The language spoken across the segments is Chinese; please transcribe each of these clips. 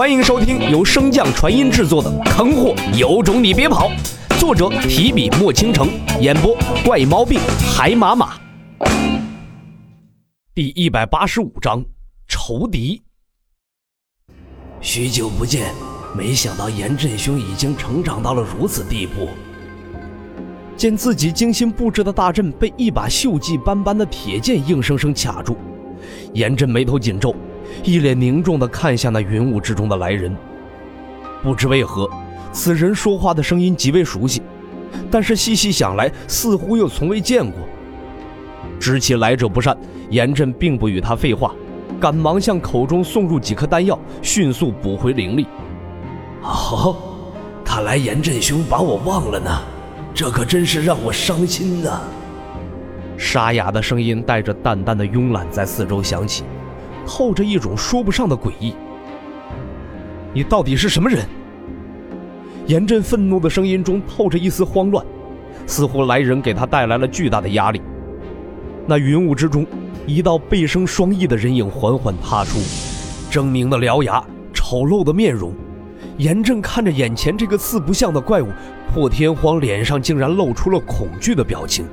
欢迎收听由升降传音制作的《坑货有种你别跑》，作者提笔墨倾城，演播怪毛病海马马。第一百八十五章仇敌。许久不见，没想到严振兄已经成长到了如此地步。见自己精心布置的大阵被一把锈迹斑斑的铁剑硬生生卡住，严震眉头紧皱。一脸凝重地看向那云雾之中的来人，不知为何，此人说话的声音极为熟悉，但是细细想来，似乎又从未见过。知其来者不善，严震并不与他废话，赶忙向口中送入几颗丹药，迅速补回灵力。哦，看来严震兄把我忘了呢，这可真是让我伤心呐。沙哑的声音带着淡淡的慵懒在四周响起。透着一种说不上的诡异。你到底是什么人？严震愤怒的声音中透着一丝慌乱，似乎来人给他带来了巨大的压力。那云雾之中，一道背生双翼的人影缓缓踏出，狰狞的獠牙，丑陋的面容。严震看着眼前这个四不像的怪物，破天荒脸上竟然露出了恐惧的表情。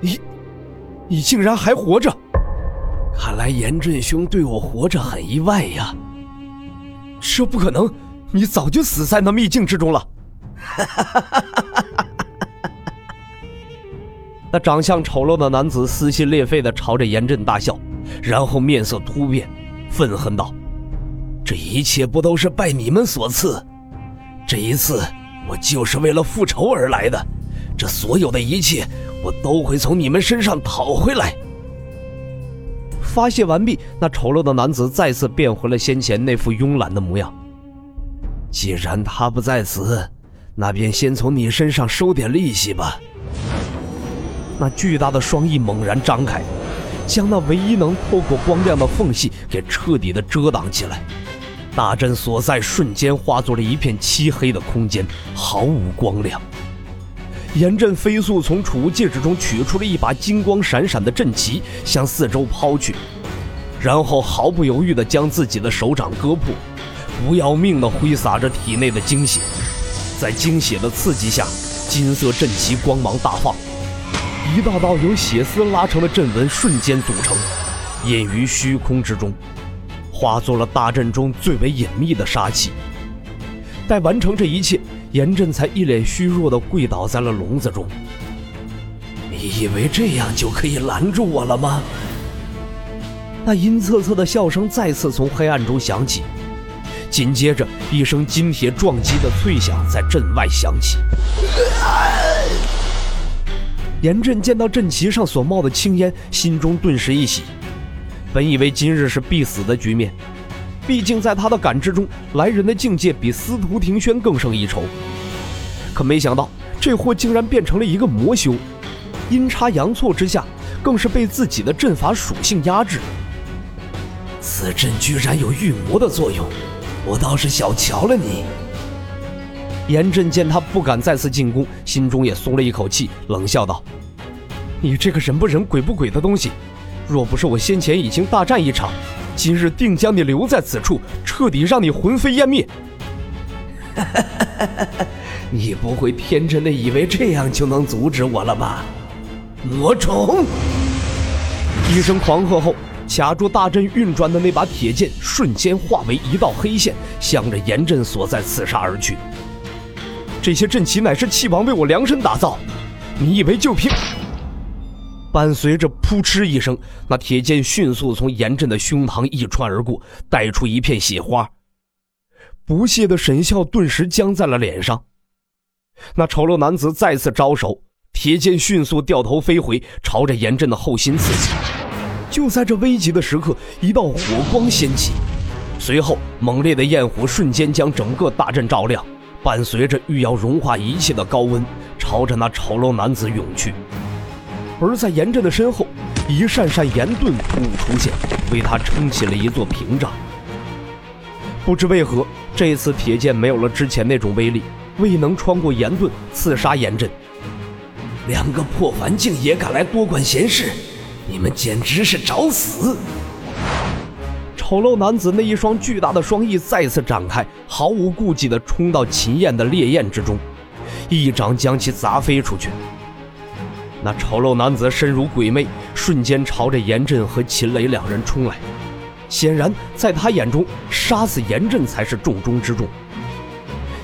你，你竟然还活着！看来严振兄对我活着很意外呀。这不可能，你早就死在那秘境之中了。那长相丑陋的男子撕心裂肺地朝着严震大笑，然后面色突变，愤恨道：“这一切不都是拜你们所赐？这一次我就是为了复仇而来的，这所有的一切我都会从你们身上讨回来。”发泄完毕，那丑陋的男子再次变回了先前那副慵懒的模样。既然他不在此，那便先从你身上收点利息吧。那巨大的双翼猛然张开，将那唯一能透过光亮的缝隙给彻底的遮挡起来。大阵所在瞬间化作了一片漆黑的空间，毫无光亮。严震飞速从储物戒指中取出了一把金光闪闪的阵旗，向四周抛去，然后毫不犹豫地将自己的手掌割破，不要命地挥洒着体内的精血。在精血的刺激下，金色阵旗光芒大放，一道道由血丝拉成的阵纹瞬间组成，隐于虚空之中，化作了大阵中最为隐秘的杀气。待完成这一切。严震才一脸虚弱地跪倒在了笼子中。你以为这样就可以拦住我了吗？那阴恻恻的笑声再次从黑暗中响起，紧接着一声金铁撞击的脆响在阵外响起。严震见到阵旗上所冒的青烟，心中顿时一喜，本以为今日是必死的局面。毕竟，在他的感知中，来人的境界比司徒庭轩更胜一筹。可没想到，这货竟然变成了一个魔修，阴差阳错之下，更是被自己的阵法属性压制。此阵居然有御魔的作用，我倒是小瞧了你。严震见他不敢再次进攻，心中也松了一口气，冷笑道：“你这个人不人鬼不鬼的东西，若不是我先前已经大战一场。”今日定将你留在此处，彻底让你魂飞烟灭。你不会天真的以为这样就能阻止我了吧？魔虫！一声狂喝后，卡住大阵运转的那把铁剑瞬间化为一道黑线，向着严阵所在刺杀而去。这些阵旗乃是气王为我量身打造，你以为就凭……伴随着“扑哧”一声，那铁剑迅速从严震的胸膛一穿而过，带出一片血花。不屑的神笑顿时僵在了脸上。那丑陋男子再次招手，铁剑迅速掉头飞回，朝着严震的后心刺去。就在这危急的时刻，一道火光掀起，随后猛烈的焰火瞬间将整个大阵照亮，伴随着欲要融化一切的高温，朝着那丑陋男子涌去。而在严震的身后，一扇扇岩盾突兀出现，为他撑起了一座屏障。不知为何，这次铁剑没有了之前那种威力，未能穿过岩盾刺杀严震。两个破凡境也敢来多管闲事，你们简直是找死！丑丑陋男子那一双巨大的双翼再次展开，毫无顾忌地冲到秦燕的烈焰之中，一掌将其砸飞出去。那丑陋男子身如鬼魅，瞬间朝着严震和秦磊两人冲来。显然，在他眼中，杀死严震才是重中之重。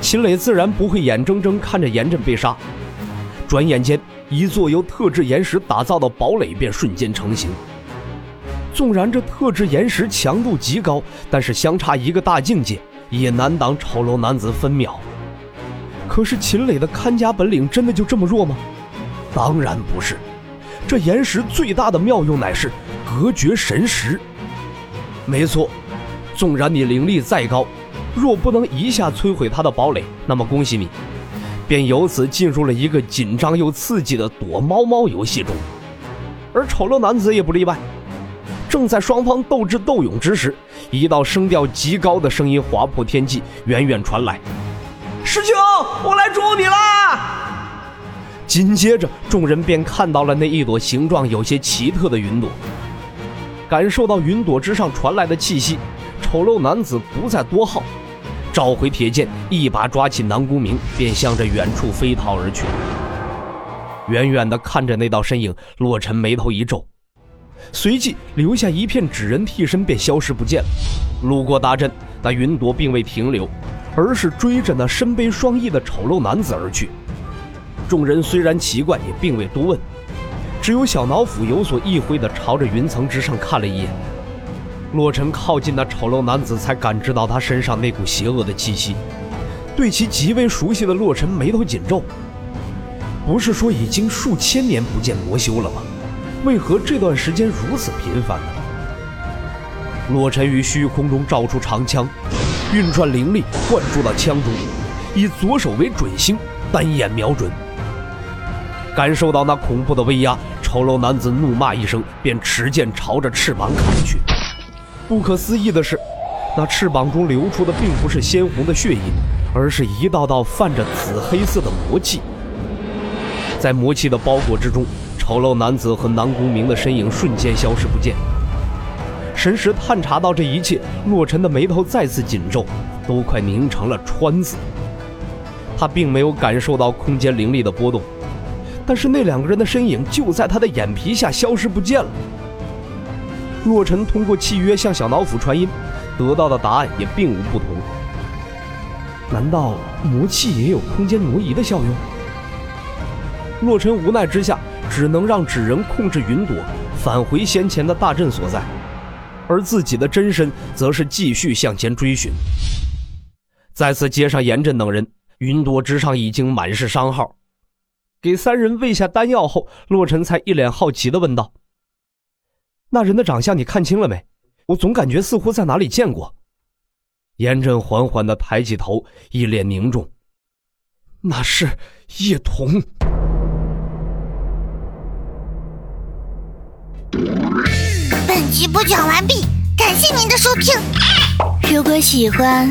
秦磊自然不会眼睁睁看着严震被杀。转眼间，一座由特制岩石打造的堡垒便瞬间成型。纵然这特制岩石强度极高，但是相差一个大境界，也难挡丑陋男子分秒。可是秦磊的看家本领真的就这么弱吗？当然不是，这岩石最大的妙用乃是隔绝神识。没错，纵然你灵力再高，若不能一下摧毁他的堡垒，那么恭喜你，便由此进入了一个紧张又刺激的躲猫猫游戏中。而丑陋男子也不例外。正在双方斗智斗勇之时，一道声调极高的声音划破天际，远远传来：“师兄，我来助你啦！”紧接着，众人便看到了那一朵形状有些奇特的云朵。感受到云朵之上传来的气息，丑陋男子不再多耗，召回铁剑，一把抓起南宫明，便向着远处飞逃而去。远远的看着那道身影，洛尘眉头一皱。随即留下一片纸人替身，便消失不见了。路过大阵，那云朵并未停留，而是追着那身背双翼的丑陋男子而去。众人虽然奇怪，也并未多问，只有小脑斧有所意会地朝着云层之上看了一眼。洛尘靠近那丑陋男子，才感知到他身上那股邪恶的气息。对其极为熟悉的洛尘眉头紧皱，不是说已经数千年不见魔修了吗？为何这段时间如此频繁呢？洛尘于虚空中照出长枪，运转灵力灌注到枪中，以左手为准星，单眼瞄准。感受到那恐怖的威压，丑陋男子怒骂一声，便持剑朝着翅膀砍去。不可思议的是，那翅膀中流出的并不是鲜红的血液，而是一道道泛着紫黑色的魔气。在魔气的包裹之中。丑陋男子和南宫明的身影瞬间消失不见。神识探查到这一切，洛尘的眉头再次紧皱，都快凝成了川字。他并没有感受到空间灵力的波动，但是那两个人的身影就在他的眼皮下消失不见了。洛尘通过契约向小脑斧传音，得到的答案也并无不同。难道魔气也有空间挪移的效用？洛尘无奈之下。只能让纸人控制云朵返回先前的大阵所在，而自己的真身则是继续向前追寻。再次接上严震等人，云朵之上已经满是伤号。给三人喂下丹药后，洛尘才一脸好奇的问道：“那人的长相你看清了没？我总感觉似乎在哪里见过。”严震缓缓的抬起头，一脸凝重：“那是叶童。”本集播讲完毕，感谢您的收听。如果喜欢，